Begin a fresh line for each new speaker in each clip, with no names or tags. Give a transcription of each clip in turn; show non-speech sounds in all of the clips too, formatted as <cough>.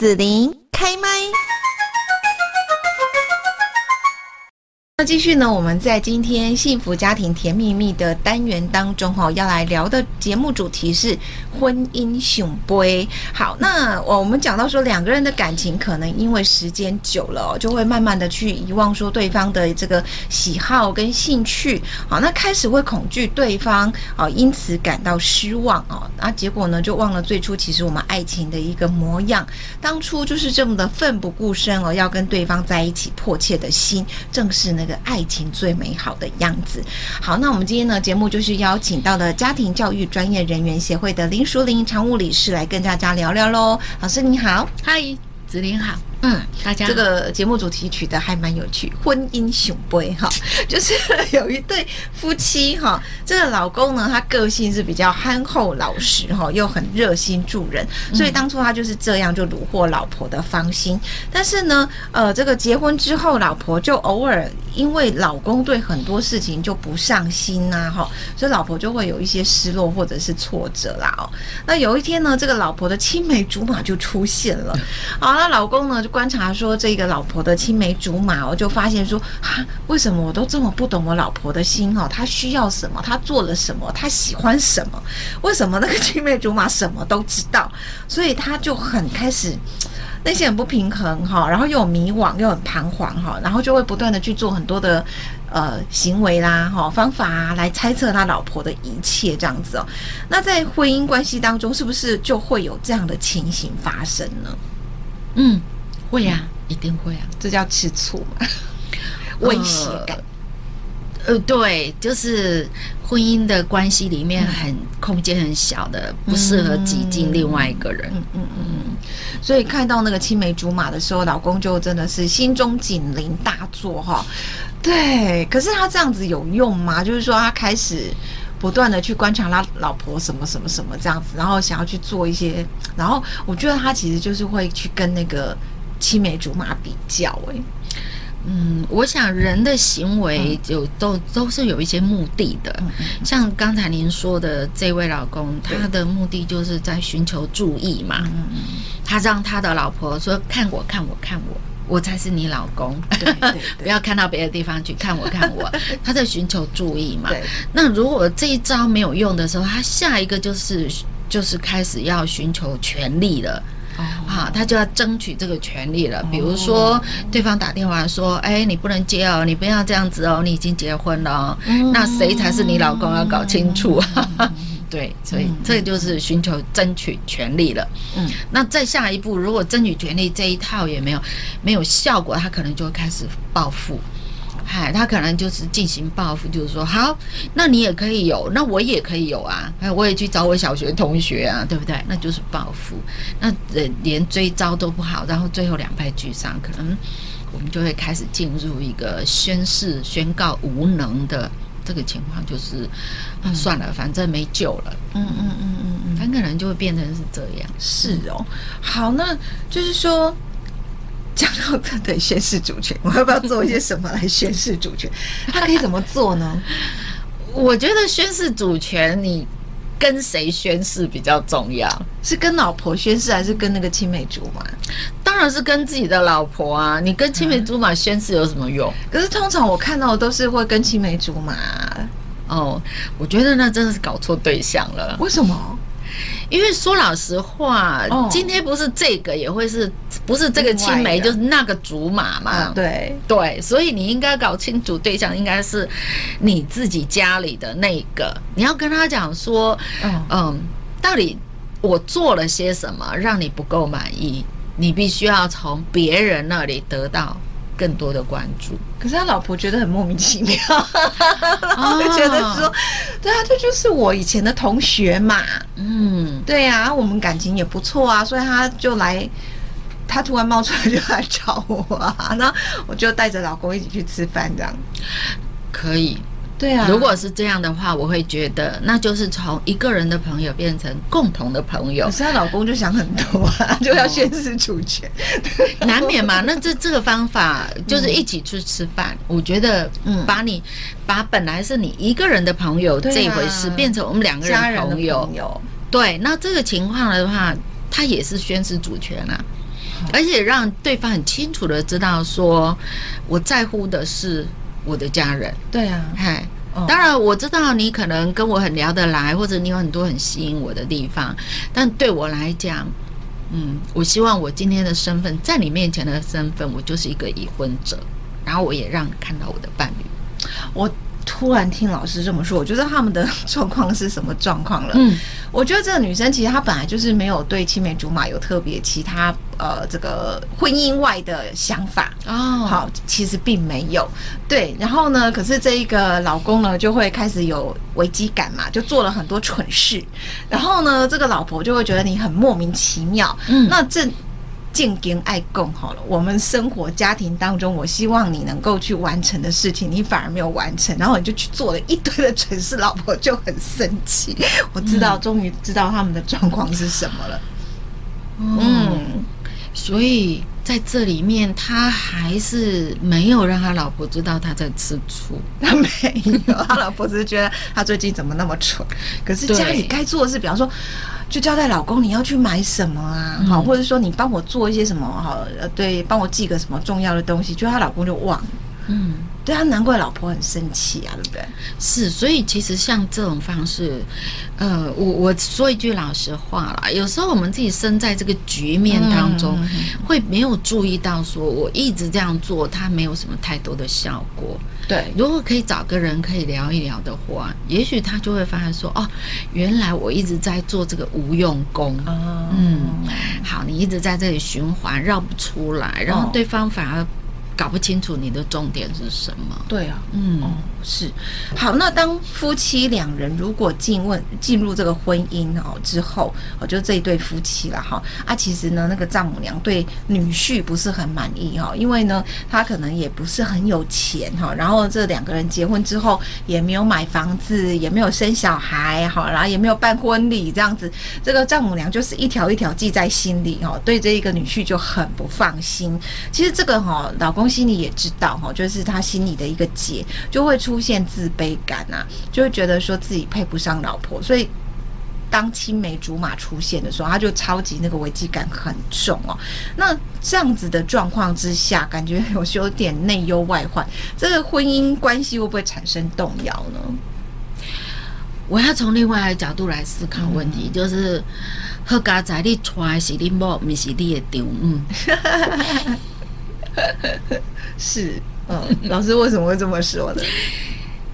子琳开麦。那继续呢？我们在今天幸福家庭甜蜜蜜的单元当中，哈，要来聊的节目主题是婚姻雄杯。好，那我们讲到说，两个人的感情可能因为时间久了，就会慢慢的去遗忘说对方的这个喜好跟兴趣。好，那开始会恐惧对方啊，因此感到失望啊。那结果呢，就忘了最初其实我们爱情的一个模样。当初就是这么的奋不顾身哦，要跟对方在一起，迫切的心正是那个。爱情最美好的样子。好，那我们今天呢，节目就是邀请到了家庭教育专业人员协会的林淑玲常务理事来跟大家聊聊喽。老师你好，
嗨，子琳好。
嗯，大家这个节目主题取的还蛮有趣，婚姻雄杯哈，<laughs> 就是有一对夫妻哈，这个老公呢，他个性是比较憨厚老实哈，又很热心助人，所以当初他就是这样就虏获老婆的芳心。但是呢，呃，这个结婚之后，老婆就偶尔因为老公对很多事情就不上心呐哈，所以老婆就会有一些失落或者是挫折啦哦。那有一天呢，这个老婆的青梅竹马就出现了，好，那老公呢就。观察说这个老婆的青梅竹马，我就发现说哈，为什么我都这么不懂我老婆的心哦？她需要什么？她做了什么？她喜欢什么？为什么那个青梅竹马什么都知道？所以他就很开始内心很不平衡哈，然后又迷惘，又很彷徨哈，然后就会不断的去做很多的呃行为啦哈方法啊，来猜测他老婆的一切这样子哦。那在婚姻关系当中，是不是就会有这样的情形发生呢？
嗯。会呀、啊，一定会啊，
这叫吃醋嘛，<laughs> 威胁感。
呃，对，就是婚姻的关系里面很空间很小的，不适合挤进另外一个人。嗯嗯嗯嗯。
所以看到那个青梅竹马的时候，老公就真的是心中警铃大作哈。对，可是他这样子有用吗？就是说他开始不断的去观察他老婆什么什么什么这样子，然后想要去做一些，然后我觉得他其实就是会去跟那个。青梅竹马比较诶，
嗯，我想人的行为就都都是有一些目的的，像刚才您说的这位老公，他的目的就是在寻求注意嘛，他让他的老婆说看我看我看我，我才是你老公，对 <laughs> 对，不要看到别的地方去看我看我，<laughs> 他在寻求注意嘛。那如果这一招没有用的时候，他下一个就是就是开始要寻求权力了。啊，他就要争取这个权利了。比如说，对方打电话说：“哎，你不能接哦，你不要这样子哦，你已经结婚了哦。”那谁才是你老公？要搞清楚。<laughs> 对，所以这就是寻求争取权利了。嗯，那再下一步，如果争取权利这一套也没有没有效果，他可能就会开始报复。嗨，他可能就是进行报复，就是说，好，那你也可以有，那我也可以有啊，哎，我也去找我小学同学啊，对不对？那就是报复，那呃，连追招都不好，然后最后两败俱伤，可能我们就会开始进入一个宣誓、宣告无能的这个情况，就是、嗯、算了，反正没救了。嗯嗯嗯嗯嗯，很可能就会变成是这样。
是哦，好，那就是说。讲到这得宣誓主权，我要不要做一些什么来宣誓主权？<laughs> 他可以怎么做呢？
我觉得宣誓主权，你跟谁宣誓比较重要？
是跟老婆宣誓，还是跟那个青梅竹马？
当然是跟自己的老婆啊！你跟青梅竹马宣誓有什么用？
可是通常我看到的都是会跟青梅竹马。
哦，我觉得那真的是搞错对象了。
为什么？
因为说老实话，哦、今天不是这个，也会是不是这个青梅，就是那个竹马嘛？
嗯、对
对，所以你应该搞清楚对象应该是你自己家里的那个。你要跟他讲说，嗯，嗯，到底我做了些什么让你不够满意？你必须要从别人那里得到。更多的关注，
可是他老婆觉得很莫名其妙，<laughs> 就觉得说，对啊，这就是我以前的同学嘛，嗯，对啊，我们感情也不错啊，所以他就来，他突然冒出来就来找我啊，那我就带着老公一起去吃饭，这样。
可以。
对啊，
如果是这样的话，我会觉得那就是从一个人的朋友变成共同的朋友。
可是她老公就想很多啊，<laughs> 就要宣示主权，
哦、<laughs> 难免嘛。那这这个方法就是一起去吃饭。嗯、我觉得，嗯，把你把本来是你一个人的朋友这一回事，啊、变成我们两个人朋友，朋友对，那这个情况的话，他也是宣示主权啊。而且让对方很清楚的知道说，我在乎的是我的家人。
对啊，
嗨，当然我知道你可能跟我很聊得来，或者你有很多很吸引我的地方，但对我来讲，嗯，我希望我今天的身份，在你面前的身份，我就是一个已婚者，然后我也让你看到我的伴侣，
我。突然听老师这么说，我觉得他们的 <laughs> 状况是什么状况了？
嗯，
我觉得这个女生其实她本来就是没有对青梅竹马有特别其他呃这个婚姻外的想法
哦。
好，其实并没有对。然后呢，可是这一个老公呢就会开始有危机感嘛，就做了很多蠢事。然后呢，这个老婆就会觉得你很莫名其妙。
嗯，
那这。见跟爱共好了，我们生活家庭当中，我希望你能够去完成的事情，你反而没有完成，然后你就去做了一堆的蠢事，老婆就很生气。我知道，终于知道他们的状况是什么了。
嗯，嗯，所以在这里面，他还是没有让他老婆知道他在吃醋。<laughs>
他没有，他老婆只是觉得他最近怎么那么蠢。可是家里该做的事，比方说。就交代老公你要去买什么啊，好、嗯，或者说你帮我做一些什么，好，呃，对，帮我寄个什么重要的东西，就她老公就忘了，
嗯，
对啊，难怪老婆很生气啊，对不对？
是，所以其实像这种方式，呃，我我说一句老实话啦，有时候我们自己身在这个局面当中，嗯、会没有注意到，说我一直这样做，它没有什么太多的效果。
对，
如果可以找个人可以聊一聊的话，也许他就会发现说，哦，原来我一直在做这个无用功。
哦、
嗯，好，你一直在这里循环绕不出来，然后对方反而搞不清楚你的重点是什么。
对啊，
嗯。
哦是，好，那当夫妻两人如果进问进入这个婚姻哦之后，哦，就这一对夫妻了哈啊，其实呢，那个丈母娘对女婿不是很满意哈，因为呢，他可能也不是很有钱哈，然后这两个人结婚之后也没有买房子，也没有生小孩哈，然后也没有办婚礼这样子，这个丈母娘就是一条一条记在心里哈，对这一个女婿就很不放心。其实这个哈，老公心里也知道哈，就是他心里的一个结就会出。出现自卑感啊，就会觉得说自己配不上老婆，所以当青梅竹马出现的时候，他就超级那个危机感很重哦。那这样子的状况之下，感觉有有点内忧外患，这个婚姻关系会不会产生动摇呢？
我要从另外一个角度来思考问题，嗯、就是好家仔你揣是你某，不是你的丢，嗯，<laughs>
是。嗯，老师为什么会这么说的？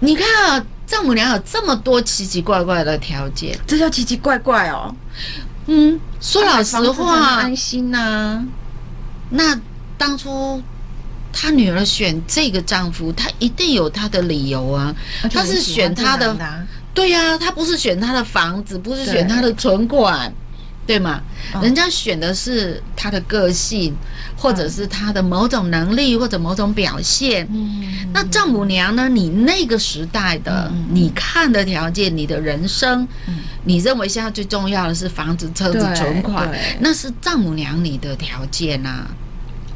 你看啊，丈母娘有这么多奇奇怪怪的条件，
这叫奇奇怪怪哦。
嗯，说老实话，
安心呐、啊。
那当初他女儿选这个丈夫，她一定有她的理由啊。她是选她的，对呀、啊，他不是选她的房子，不是选她的存款。对吗？人家选的是他的个性，或者是他的某种能力，或者某种表现。那丈母娘呢？你那个时代的，你看的条件，你的人生，你认为现在最重要的是房子、车子、存款，那是丈母娘你的条件啊。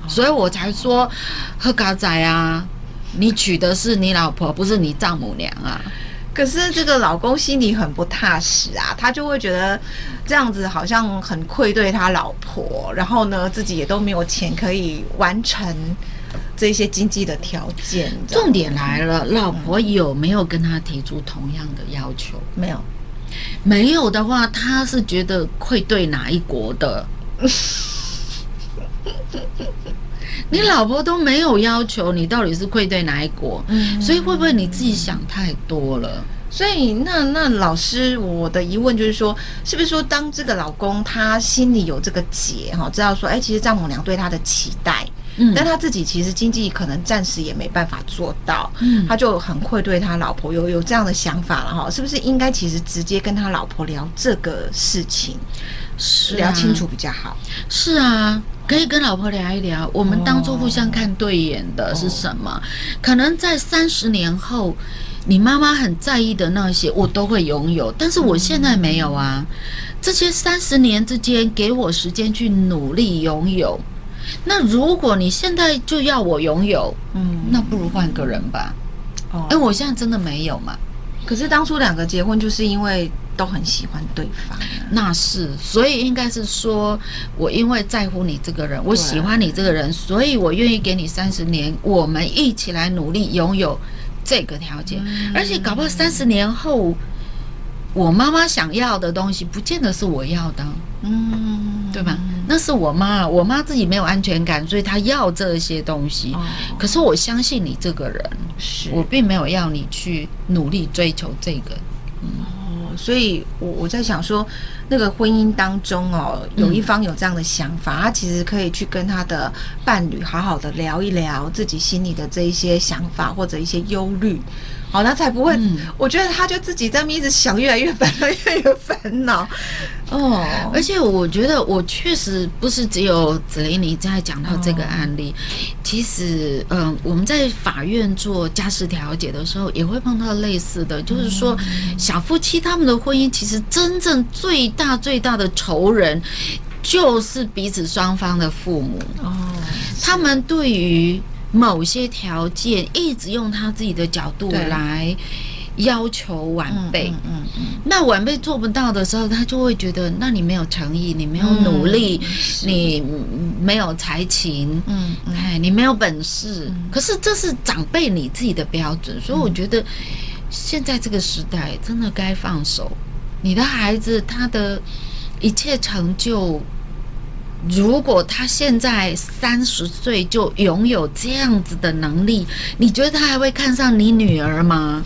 所以我才说，喝咖仔啊，你娶的是你老婆，不是你丈母娘啊。
可是这个老公心里很不踏实啊，他就会觉得这样子好像很愧对他老婆，然后呢，自己也都没有钱可以完成这些经济的条件。
重点来了，老婆有没有跟他提出同样的要求？
没有，
没有的话，他是觉得愧对哪一国的？<laughs> 你老婆都没有要求，你到底是愧对哪一国？嗯，所以会不会你自己想太多了？
所以那那老师，我的疑问就是说，是不是说当这个老公他心里有这个结哈，知道说，哎、欸，其实丈母娘对他的期待，嗯，但他自己其实经济可能暂时也没办法做到，嗯，他就很愧对他老婆，有有这样的想法了哈，是不是应该其实直接跟他老婆聊这个事情，是、啊、聊清楚比较好？
是啊。可以跟老婆聊一聊，我们当初互相看对眼的是什么？哦、可能在三十年后，你妈妈很在意的那些，我都会拥有，但是我现在没有啊。这些三十年之间，给我时间去努力拥有。那如果你现在就要我拥有，嗯，那不如换个人吧。哦，哎，我现在真的没有嘛。
可是当初两个结婚，就是因为。都很喜欢对方。
那是，所以应该是说，我因为在乎你这个人，我喜欢你这个人，所以我愿意给你三十年，我们一起来努力拥有这个条件。嗯、而且搞不好三十年后，我妈妈想要的东西，不见得是我要的。嗯，对吧？那是我妈，我妈自己没有安全感，所以她要这些东西。哦、可是我相信你这个人，是我并没有要你去努力追求这个。嗯、
哦，所以我我在想说，那个婚姻当中哦，有一方有这样的想法，嗯、他其实可以去跟他的伴侣好好的聊一聊自己心里的这一些想法或者一些忧虑。好，那才不会。嗯、我觉得他就自己在那边一直想，越来越烦恼，越来越烦恼。
哦，而且我觉得我确实不是只有子玲你在讲到这个案例。哦、其实，嗯、呃，我们在法院做家事调解的时候，也会碰到类似的，就是说，小夫妻他们的婚姻其实真正最大最大的仇人，就是彼此双方的父母。哦，他们对于。某些条件一直用他自己的角度来要求晚辈，嗯嗯嗯，那晚辈做不到的时候，他就会觉得，那你没有诚意，你没有努力，你没有才情，嗯，哎，你没有本事。可是这是长辈你自己的标准，所以我觉得现在这个时代真的该放手，你的孩子他的一切成就。如果他现在三十岁就拥有这样子的能力，你觉得他还会看上你女儿吗？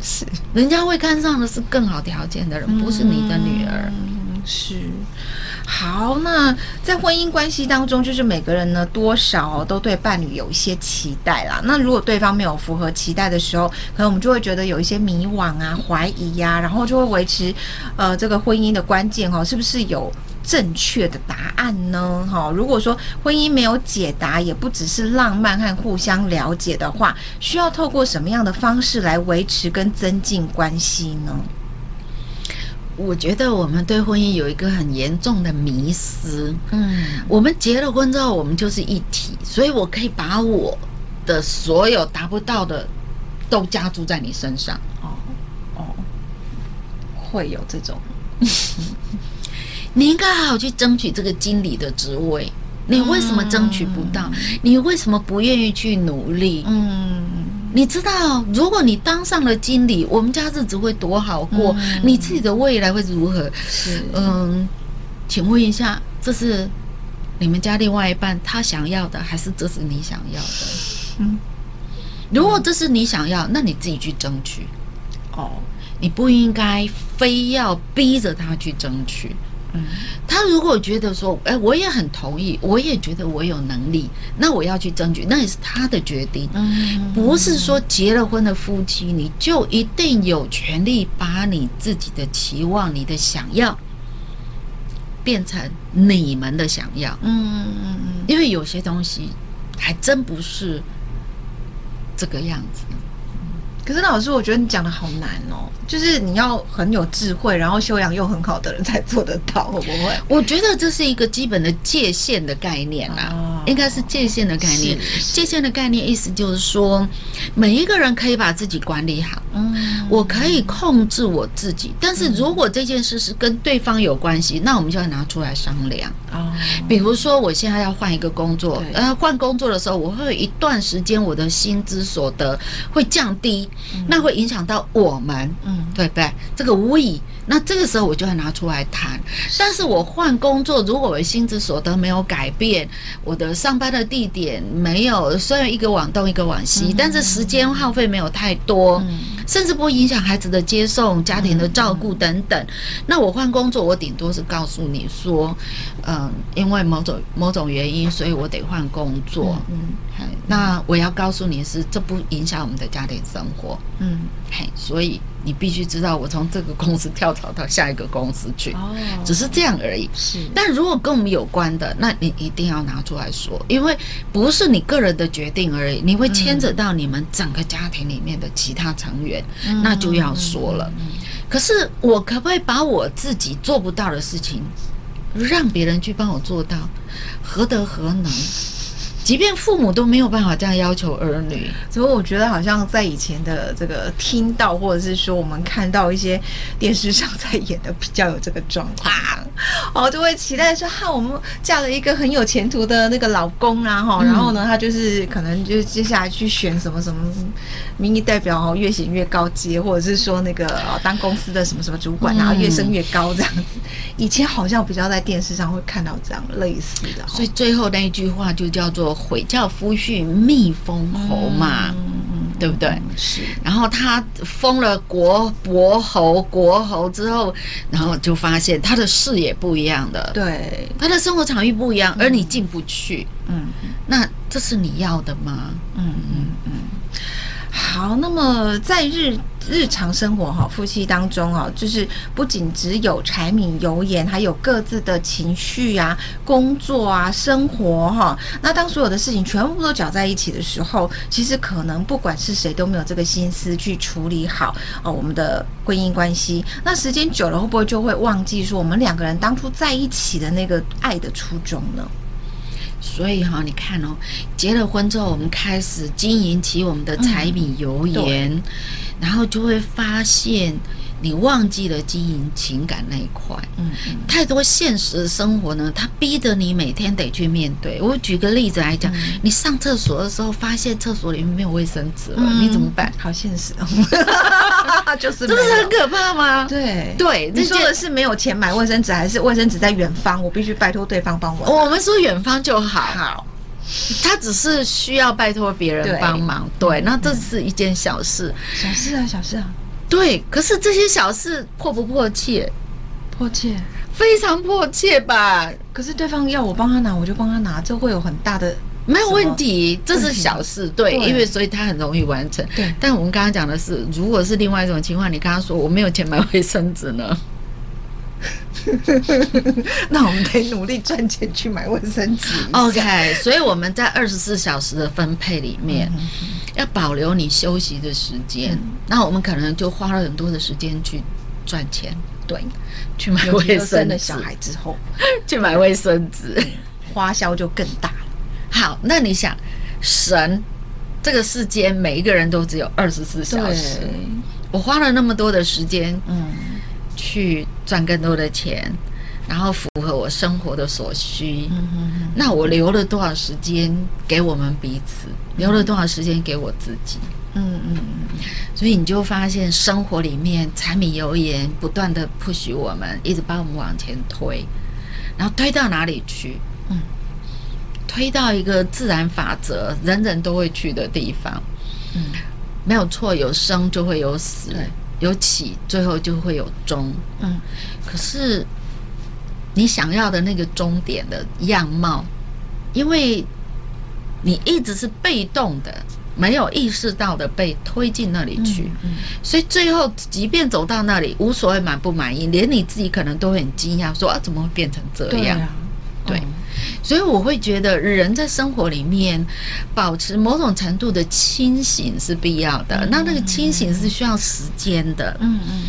是，人家会看上的是更好条件的人，不是你的女儿。
嗯，是。好，那在婚姻关系当中，就是每个人呢，多少都对伴侣有一些期待啦。那如果对方没有符合期待的时候，可能我们就会觉得有一些迷惘啊、怀疑呀、啊，然后就会维持呃这个婚姻的关键哦，是不是有？正确的答案呢？哈，如果说婚姻没有解答，也不只是浪漫和互相了解的话，需要透过什么样的方式来维持跟增进关系呢？
我觉得我们对婚姻有一个很严重的迷思。嗯，我们结了婚之后，我们就是一体，所以我可以把我的所有达不到的都加注在你身上。哦哦，
会有这种。<laughs>
你应该好好去争取这个经理的职位。你为什么争取不到？你为什么不愿意去努力？嗯，你知道，如果你当上了经理，我们家日子会多好过，你自己的未来会如何？是，嗯，请问一下，这是你们家另外一半他想要的，还是这是你想要的？嗯，如果这是你想要，那你自己去争取。哦，你不应该非要逼着他去争取。他如果觉得说，哎，我也很同意，我也觉得我有能力，那我要去争取，那也是他的决定。嗯，不是说结了婚的夫妻，你就一定有权利把你自己的期望、你的想要变成你们的想要。嗯嗯嗯，因为有些东西还真不是这个样子。
可是老师，我觉得你讲的好难哦。就是你要很有智慧，然后修养又很好的人才做得到，会不会？
我觉得这是一个基本的界限的概念啦，哦、应该是界限的概念。界限的概念意思就是说，每一个人可以把自己管理好，嗯，我可以控制我自己。但是如果这件事是跟对方有关系，那我们就要拿出来商量。哦，比如说我现在要换一个工作，呃，换工作的时候，我会有一段时间我的薪资所得会降低，嗯、那会影响到我们。嗯对不对？这个 we，那这个时候我就要拿出来谈。但是我换工作，如果我的薪资所得没有改变，我的上班的地点没有，虽然一个往东一个往西，但是时间耗费没有太多，甚至不会影响孩子的接送、家庭的照顾等等。那我换工作，我顶多是告诉你说，嗯，因为某种某种原因，所以我得换工作。嗯，那我要告诉你是，这不影响我们的家庭生活。嗯，嘿，所以。你必须知道，我从这个公司跳槽到下一个公司去，哦，只是这样而已。是，但如果跟我们有关的，那你一定要拿出来说，因为不是你个人的决定而已，你会牵扯到你们整个家庭里面的其他成员，嗯，那就要说了。可是我可不可以把我自己做不到的事情，让别人去帮我做到？何德何能？即便父母都没有办法这样要求儿女，
所以我觉得好像在以前的这个听到，或者是说我们看到一些电视上在演的，比较有这个状况，<laughs> 哦，就会期待说哈，我们嫁了一个很有前途的那个老公啊，哈，然后呢，他就是可能就接下来去选什么什么民意代表哦，越选越高阶，或者是说那个当公司的什么什么主管然后，越升越高这样子。以前好像比较在电视上会看到这样类似的，
所以最后那一句话就叫做“悔教夫婿蜜封侯”嘛，嗯，对不对？
是。
然后他封了国伯侯、国侯之后，然后就发现他的视野不一样的，
对，
他的生活场域不一样，而你进不去，
嗯，
那这是你要的吗？
嗯嗯嗯。好，那么在日日常生活哈，夫妻当中啊，就是不仅只有柴米油盐，还有各自的情绪啊、工作啊、生活哈。那当所有的事情全部都搅在一起的时候，其实可能不管是谁都没有这个心思去处理好哦，我们的婚姻关系。那时间久了，会不会就会忘记说我们两个人当初在一起的那个爱的初衷呢？
所以哈，你看哦，结了婚之后，我们开始经营起我们的柴米油盐，嗯、然后就会发现。你忘记了经营情感那一块，嗯，太多现实的生活呢，它逼得你每天得去面对。我举个例子来讲，嗯、你上厕所的时候发现厕所里面没有卫生纸了，嗯、你怎么办？
好现实。哦，<laughs> 就是
这不是很可怕吗？
对。
对，
你说的是没有钱买卫生纸，还是卫生纸在远方，我必须拜托对方帮我？
我们说远方就好，好，他只是需要拜托别人帮忙，对，对，那这是一件小事，
小事啊，小事啊。
对，可是这些小事迫不迫切？
迫切，
非常迫切吧？
可是对方要我帮他拿，我就帮他拿，这会有很大的
没有问题，这是小事，对，对，因为所以他很容易完成。对，但我们刚刚讲的是，如果是另外一种情况，你跟他说我没有钱买卫生纸呢，<laughs>
那我们得努力赚钱去买卫生纸。
OK，所以我们在二十四小时的分配里面。嗯要保留你休息的时间，嗯、那我们可能就花了很多的时间去赚钱，对，去买卫生纸。生了
小孩之后，<laughs>
去买卫生纸，
花销就更大了。
好，那你想，神这个世间每一个人都只有二十四小时，我花了那么多的时间，嗯，去赚更多的钱。然后符合我生活的所需，嗯、哼哼，那我留了多少时间给我们彼此？嗯、留了多少时间给我自己？嗯嗯嗯。所以你就发现生活里面柴米油盐不断的 push 我们，一直把我们往前推，然后推到哪里去？嗯，推到一个自然法则，人人都会去的地方。嗯，没有错，有生就会有死，对有起最后就会有终。嗯，可是。你想要的那个终点的样貌，因为你一直是被动的，没有意识到的被推进那里去，嗯嗯、所以最后即便走到那里，无所谓满不满意，连你自己可能都很惊讶，说啊，怎么会变成这样？对，啊、对，所以我会觉得人在生活里面保持某种程度的清醒是必要的，嗯、那那个清醒是需要时间的。嗯嗯。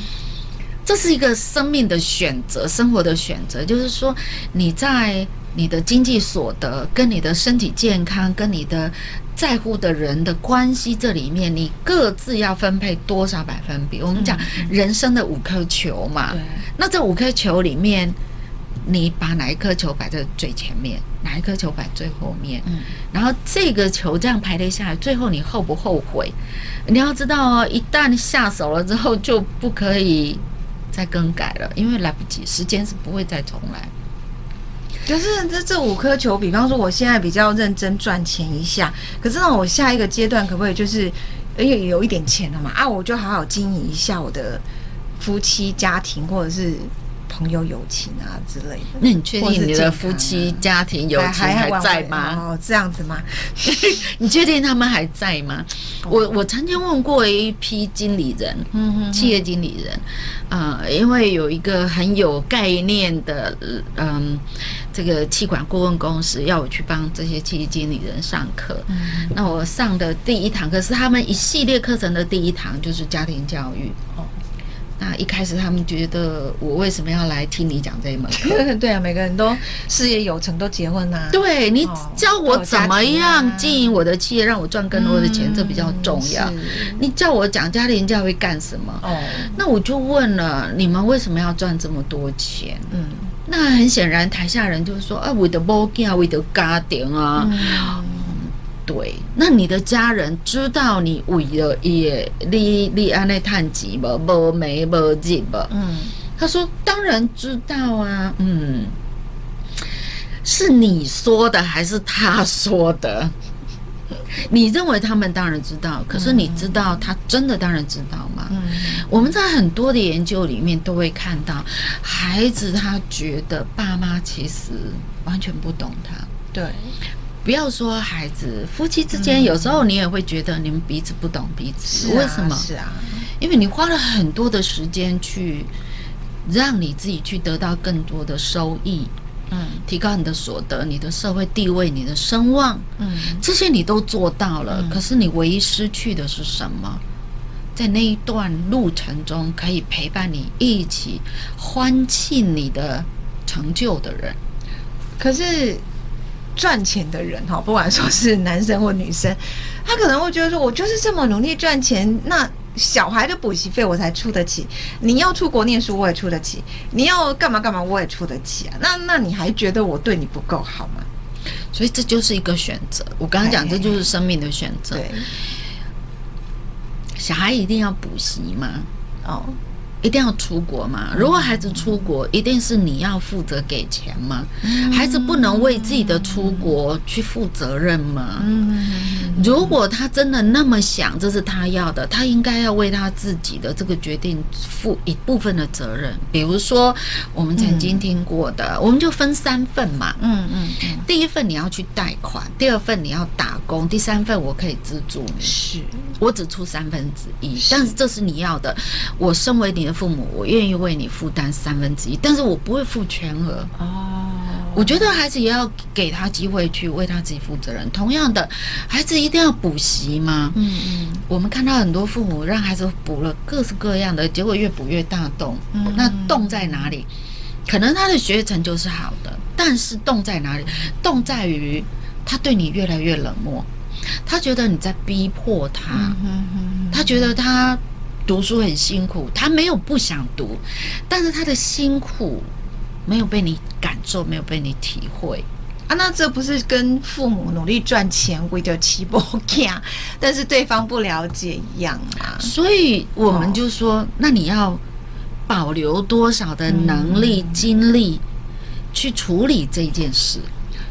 这是一个生命的选择，生活的选择，就是说你在你的经济所得、跟你的身体健康、跟你的在乎的人的关系这里面，你各自要分配多少百分比？我们讲人生的五颗球嘛，对。那这五颗球里面，你把哪一颗球摆在最前面，哪一颗球摆最后面？嗯。然后这个球这样排列下来，最后你后不后悔？你要知道哦，一旦下手了之后，就不可以。再更改了，因为来不及，时间是不会再重来。
可是这这五颗球，比方说我现在比较认真赚钱一下，可是呢，我下一个阶段可不可以就是，因为有一点钱了嘛，啊，我就好好经营一下我的夫妻家庭，或者是。朋友友情啊之类的，
那你确定你的夫妻家庭友情还在吗？
哦，这样子吗？<laughs>
你确定他们还在吗？我我曾经问过一批经理人，嗯哼，企业经理人，呃，因为有一个很有概念的，嗯，这个气管顾问公司要我去帮这些企业经理人上课。那我上的第一堂课是他们一系列课程的第一堂，就是家庭教育。哦。那一开始他们觉得我为什么要来听你讲这一门课？<laughs>
对啊，每个人都事业有成，都结婚啊。
对，你教我怎么样经营我的企业，让我赚更多的钱，嗯、这比较重要。你叫我讲家庭教育干什么？哦，那我就问了，你们为什么要赚这么多钱？嗯，那很显然台下人就是说啊，为的保家，为的家庭啊。嗯对，那你的家人知道你为了也你你安内叹气不不没不进不？嗯，他说当然知道啊，嗯，是你说的还是他说的？<laughs> 你认为他们当然知道，可是你知道他真的当然知道吗？嗯，我们在很多的研究里面都会看到，孩子他觉得爸妈其实完全不懂他，
对。
不要说孩子，夫妻之间有时候你也会觉得你们彼此不懂彼此。为什么？
是啊，
因为你花了很多的时间去让你自己去得到更多的收益，嗯，提高你的所得、你的社会地位、你的声望，嗯，这些你都做到了。可是你唯一失去的是什么？在那一段路程中，可以陪伴你一起欢庆你的成就的人。
可是。赚钱的人哈，不管说是男生或女生，<laughs> 他可能会觉得说，我就是这么努力赚钱，那小孩的补习费我才出得起。你要出国念书，我也出得起；你要干嘛干嘛，我也出得起啊。那那你还觉得我对你不够好吗？
所以这就是一个选择。我刚刚讲，这就是生命的选择。对，小孩一定要补习吗？哦。一定要出国吗？如果孩子出国，一定是你要负责给钱吗？孩子不能为自己的出国去负责任吗？如果他真的那么想，这是他要的，他应该要为他自己的这个决定负一部分的责任。比如说，我们曾经听过的，我们就分三份嘛。嗯嗯。第一份你要去贷款，第二份你要打工，第三份我可以资助你。是，我只出三分之一，但是这是你要的。我身为你的父母，我愿意为你负担三分之一，但是我不会负全额。哦，我觉得孩子也要给他机会去为他自己负责任。同样的，孩子一定要补习吗？嗯嗯。我们看到很多父母让孩子补了各式各样的，结果越补越大洞。嗯，那洞在哪里？可能他的学业成就是好的，但是洞在哪里？洞在于他对你越来越冷漠，他觉得你在逼迫他，他觉得他读书很辛苦，他没有不想读，但是他的辛苦没有被你感受，没有被你体会
啊。那这不是跟父母努力赚钱为的起搏价，但是对方不了解一样啊。
所以我们就说，哦、那你要。保留多少的能力、精力去处理这件事？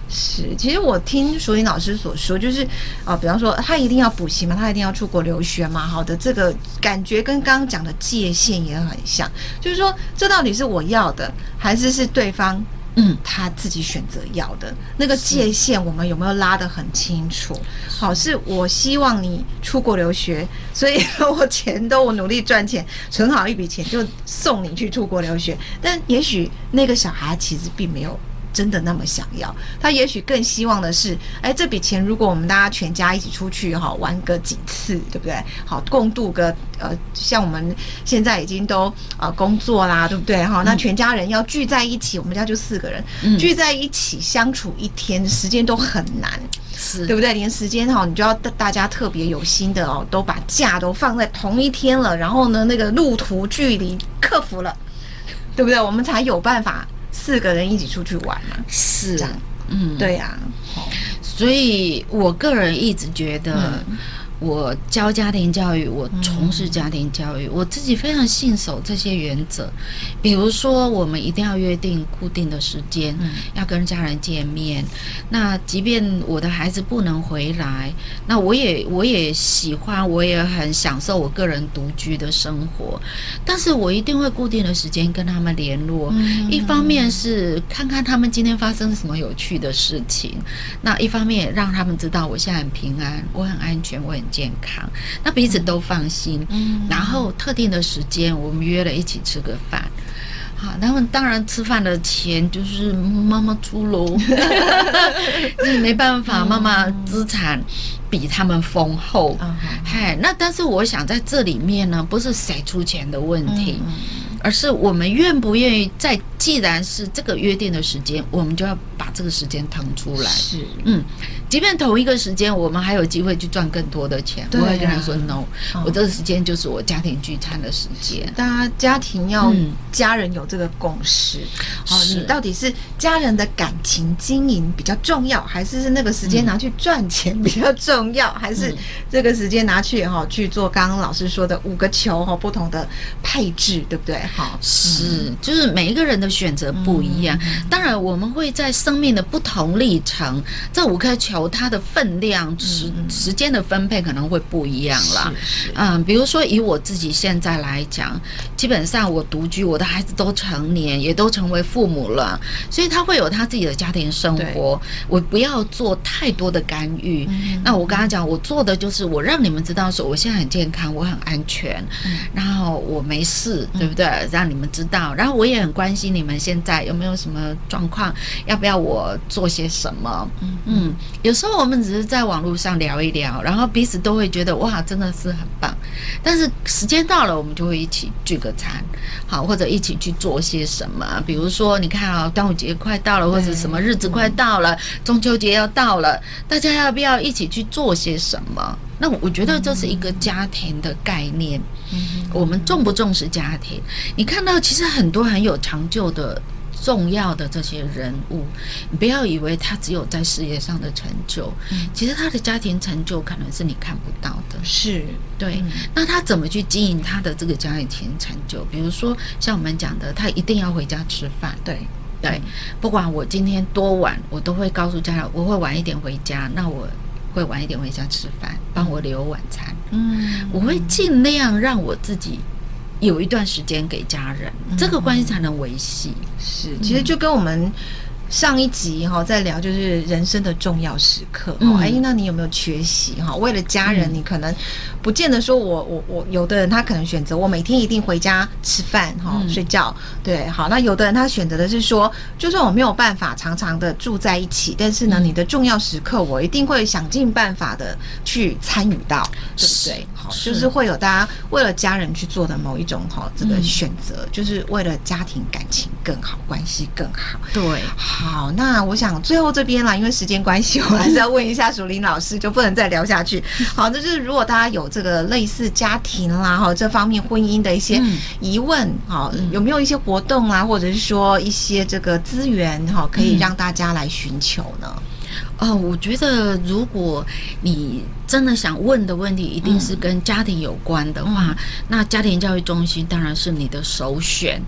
是，其实我听淑玲老师所说，就是啊、呃，比方说他一定要补习嘛，他一定要出国留学嘛，好的，这个感觉跟刚刚讲的界限也很像，就是说，这到底是我要的，还是是对方？嗯，他自己选择要的那个界限，我们有没有拉得很清楚？好，是我希望你出国留学，所以我钱都我努力赚钱，存好一笔钱就送你去出国留学。但也许那个小孩其实并没有。真的那么想要？他也许更希望的是，哎，这笔钱如果我们大家全家一起出去哈，玩个几次，对不对？好，共度个呃，像我们现在已经都呃工作啦，对不对？哈，那全家人要聚在一起，我们家就四个人，嗯、聚在一起相处一天，时间都很难，是对不对？连时间哈，你就要大家特别有心的哦，都把假都放在同一天了，然后呢，那个路途距离克服了，对不对？我们才有办法。四个人一起出去玩嘛？
是，
嗯，对呀、
啊，所以我个人一直觉得。嗯我教家庭教育，我从事家庭教育，我自己非常信守这些原则。比如说，我们一定要约定固定的时间，要跟家人见面。那即便我的孩子不能回来，那我也我也喜欢，我也很享受我个人独居的生活。但是我一定会固定的时间跟他们联络。一方面是看看他们今天发生什么有趣的事情，那一方面让他们知道我现在很平安，我很安全，我很。健康，那彼此都放心。嗯，然后特定的时间，我们约了一起吃个饭。好，然后当然吃饭的钱就是妈妈出喽，<laughs> 你没办法，妈妈资产比他们丰厚。嗨、嗯，那但是我想在这里面呢，不是谁出钱的问题。嗯嗯而是我们愿不愿意在，既然是这个约定的时间，我们就要把这个时间腾出来。
是，
嗯，即便同一个时间，我们还有机会去赚更多的钱。我会跟他说：“No，我这个时间就是我家庭聚餐的时间。”
大家家庭要家人有这个共识。哦，你到底是家人的感情经营比较重要，还是是那个时间拿去赚钱比较重要，<laughs> 还是这个时间拿去哈去做刚刚老师说的五个球哈不同的配置，对不对？好，
是，就是每一个人的选择不一样。当然，我们会在生命的不同历程，这五颗球它的分量、时时间的分配可能会不一样啦。嗯，比如说以我自己现在来讲，基本上我独居，我的孩子都成年，也都成为父母了，所以他会有他自己的家庭生活。我不要做太多的干预。那我跟他讲，我做的就是我让你们知道说，我现在很健康，我很安全，然后我没事，对不对？让你们知道，然后我也很关心你们现在有没有什么状况，要不要我做些什么？嗯嗯，有时候我们只是在网络上聊一聊，然后彼此都会觉得哇，真的是很棒。但是时间到了，我们就会一起聚个餐，好，或者一起去做些什么。比如说，你看啊，端午节快到了，或者什么日子快到了，中秋节要到了，大家要不要一起去做些什么？那我觉得这是一个家庭的概念。我们重不重视家庭？你看到其实很多很有成就的、重要的这些人物，你不要以为他只有在事业上的成就，其实他的家庭成就可能是你看不到的。
是
对。那他怎么去经营他的这个家庭成就？比如说像我们讲的，他一定要回家吃饭。
对
对，不管我今天多晚，我都会告诉家长，我会晚一点回家。那我。会晚一点回家吃饭，帮我留晚餐。嗯，我会尽量让我自己有一段时间给家人，嗯、这个关系才能维系。
是，其实就跟我们。上一集哈，在聊就是人生的重要时刻。哦、嗯，哎，那你有没有缺席哈？为了家人，你可能不见得说我我我，有的人他可能选择我每天一定回家吃饭哈、嗯、睡觉。对，好，那有的人他选择的是说，就算我没有办法常常的住在一起，但是呢，你的重要时刻我一定会想尽办法的去参与到，对不对？好，就是会有大家为了家人去做的某一种哈这个选择，嗯、就是为了家庭感情更好，关系更好。
对。
好，那我想最后这边啦，因为时间关系，我还是要问一下淑铃老师，就不能再聊下去。好，那就是如果大家有这个类似家庭啦，哈，这方面婚姻的一些疑问，好，有没有一些活动啊，或者是说一些这个资源，哈，可以让大家来寻求呢？
哦，我觉得如果你真的想问的问题，一定是跟家庭有关的话，嗯、那家庭教育中心当然是你的首选。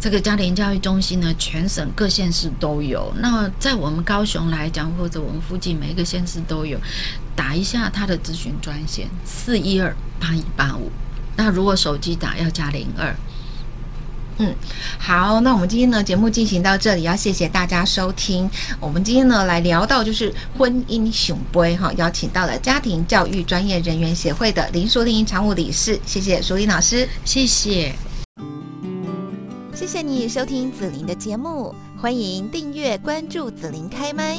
这个家庭教育中心呢，全省各县市都有。那在我们高雄来讲，或者我们附近每一个县市都有，打一下他的咨询专线四一二八一八五。那如果手机打要加零二。
嗯，好，那我们今天呢节目进行到这里，要谢谢大家收听。我们今天呢来聊到就是婚姻雄杯哈，邀请到了家庭教育专业人员协会的林淑玲常务理事，谢谢淑玲老师，
谢谢，
谢谢你收听子玲的节目，欢迎订阅关注子玲开麦。